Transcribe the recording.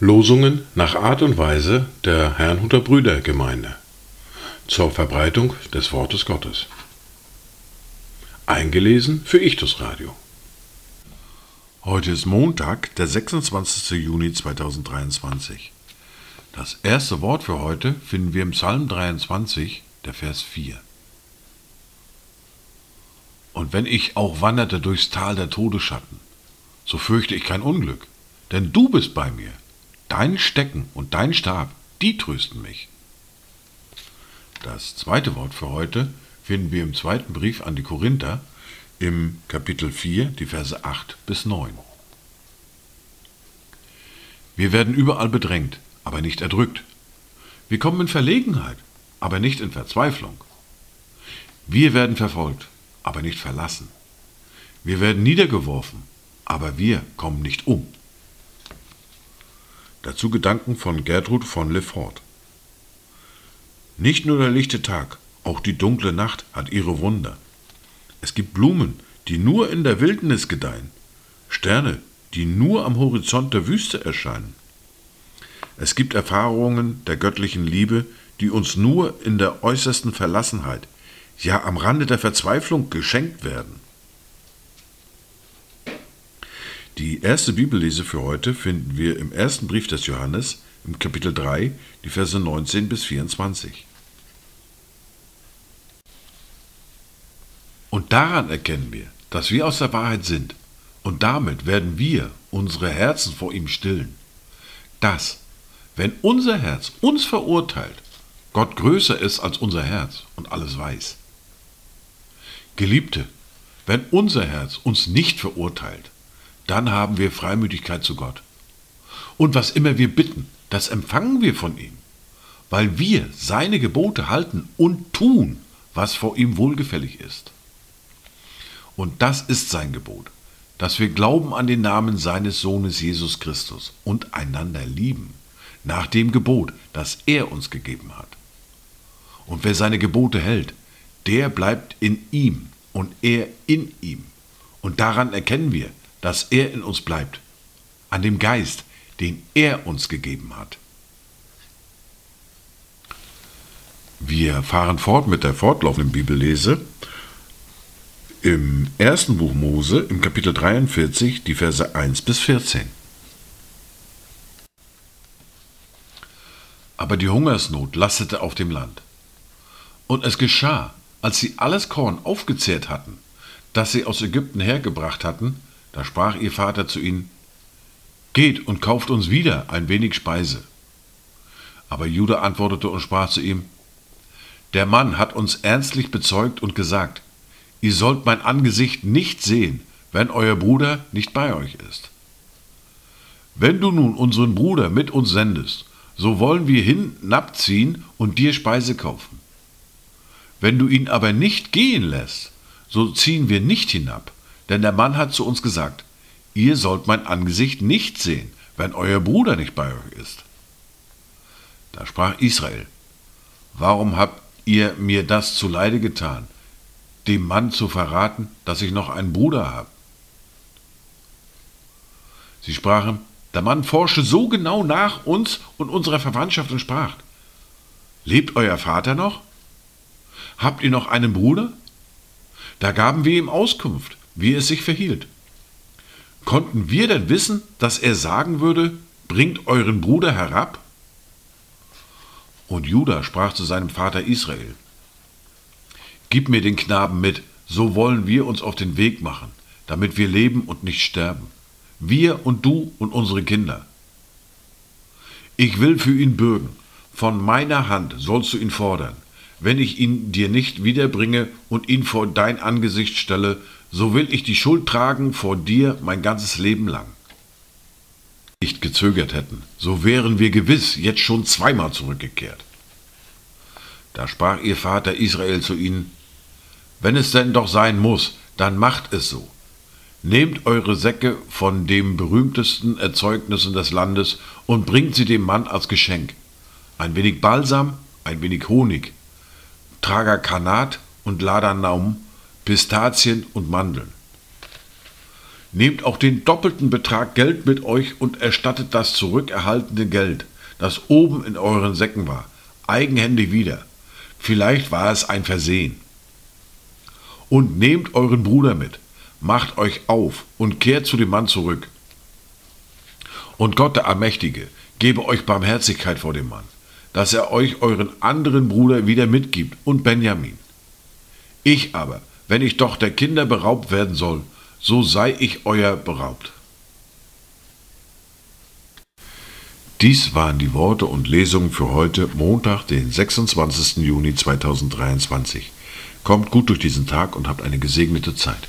Losungen nach Art und Weise der Herrnhuter Brüdergemeinde zur Verbreitung des Wortes Gottes. Eingelesen für Ichtus Radio. Heute ist Montag, der 26. Juni 2023. Das erste Wort für heute finden wir im Psalm 23, der Vers 4. Und wenn ich auch wanderte durchs Tal der Todesschatten, so fürchte ich kein Unglück, denn du bist bei mir. Dein Stecken und dein Stab, die trösten mich. Das zweite Wort für heute finden wir im zweiten Brief an die Korinther im Kapitel 4, die Verse 8 bis 9. Wir werden überall bedrängt, aber nicht erdrückt. Wir kommen in Verlegenheit, aber nicht in Verzweiflung. Wir werden verfolgt, aber nicht verlassen. Wir werden niedergeworfen, aber wir kommen nicht um. Dazu Gedanken von Gertrud von Lefort. Nicht nur der lichte Tag, auch die dunkle Nacht hat ihre Wunder. Es gibt Blumen, die nur in der Wildnis gedeihen, Sterne, die nur am Horizont der Wüste erscheinen. Es gibt Erfahrungen der göttlichen Liebe, die uns nur in der äußersten Verlassenheit, ja am Rande der Verzweiflung geschenkt werden. Die erste Bibellese für heute finden wir im ersten Brief des Johannes, im Kapitel 3, die Verse 19 bis 24. Und daran erkennen wir, dass wir aus der Wahrheit sind, und damit werden wir unsere Herzen vor ihm stillen. Dass, wenn unser Herz uns verurteilt, Gott größer ist als unser Herz und alles weiß. Geliebte, wenn unser Herz uns nicht verurteilt, dann haben wir Freimütigkeit zu Gott. Und was immer wir bitten, das empfangen wir von ihm, weil wir seine Gebote halten und tun, was vor ihm wohlgefällig ist. Und das ist sein Gebot, dass wir glauben an den Namen seines Sohnes Jesus Christus und einander lieben, nach dem Gebot, das er uns gegeben hat. Und wer seine Gebote hält, der bleibt in ihm und er in ihm. Und daran erkennen wir, dass er in uns bleibt, an dem Geist, den er uns gegeben hat. Wir fahren fort mit der fortlaufenden Bibellese im ersten Buch Mose im Kapitel 43, die Verse 1 bis 14. Aber die Hungersnot lastete auf dem Land. Und es geschah, als sie alles Korn aufgezehrt hatten, das sie aus Ägypten hergebracht hatten, da sprach ihr Vater zu ihnen, Geht und kauft uns wieder ein wenig Speise. Aber Judah antwortete und sprach zu ihm, Der Mann hat uns ernstlich bezeugt und gesagt, Ihr sollt mein Angesicht nicht sehen, wenn euer Bruder nicht bei euch ist. Wenn du nun unseren Bruder mit uns sendest, so wollen wir hinabziehen und dir Speise kaufen. Wenn du ihn aber nicht gehen lässt, so ziehen wir nicht hinab, denn der Mann hat zu uns gesagt, ihr sollt mein Angesicht nicht sehen, wenn euer Bruder nicht bei euch ist. Da sprach Israel, warum habt ihr mir das zuleide getan, dem Mann zu verraten, dass ich noch einen Bruder habe? Sie sprachen, der Mann forschte so genau nach uns und unserer Verwandtschaft und sprach, lebt euer Vater noch? Habt ihr noch einen Bruder? Da gaben wir ihm Auskunft wie es sich verhielt. Konnten wir denn wissen, dass er sagen würde, bringt euren Bruder herab? Und Judah sprach zu seinem Vater Israel, Gib mir den Knaben mit, so wollen wir uns auf den Weg machen, damit wir leben und nicht sterben, wir und du und unsere Kinder. Ich will für ihn bürgen, von meiner Hand sollst du ihn fordern, wenn ich ihn dir nicht wiederbringe und ihn vor dein Angesicht stelle, so will ich die Schuld tragen vor dir mein ganzes Leben lang. Nicht gezögert hätten, so wären wir gewiss jetzt schon zweimal zurückgekehrt. Da sprach ihr Vater Israel zu ihnen, wenn es denn doch sein muss, dann macht es so. Nehmt eure Säcke von den berühmtesten Erzeugnissen des Landes und bringt sie dem Mann als Geschenk. Ein wenig Balsam, ein wenig Honig, Tragerkanat und Ladanaum, Pistazien und Mandeln. Nehmt auch den doppelten Betrag Geld mit euch und erstattet das zurückerhaltene Geld, das oben in euren Säcken war, eigenhändig wieder. Vielleicht war es ein Versehen. Und nehmt euren Bruder mit, macht euch auf und kehrt zu dem Mann zurück. Und Gott der Allmächtige gebe euch Barmherzigkeit vor dem Mann, dass er euch euren anderen Bruder wieder mitgibt und Benjamin. Ich aber, wenn ich doch der Kinder beraubt werden soll, so sei ich euer beraubt. Dies waren die Worte und Lesungen für heute, Montag, den 26. Juni 2023. Kommt gut durch diesen Tag und habt eine gesegnete Zeit.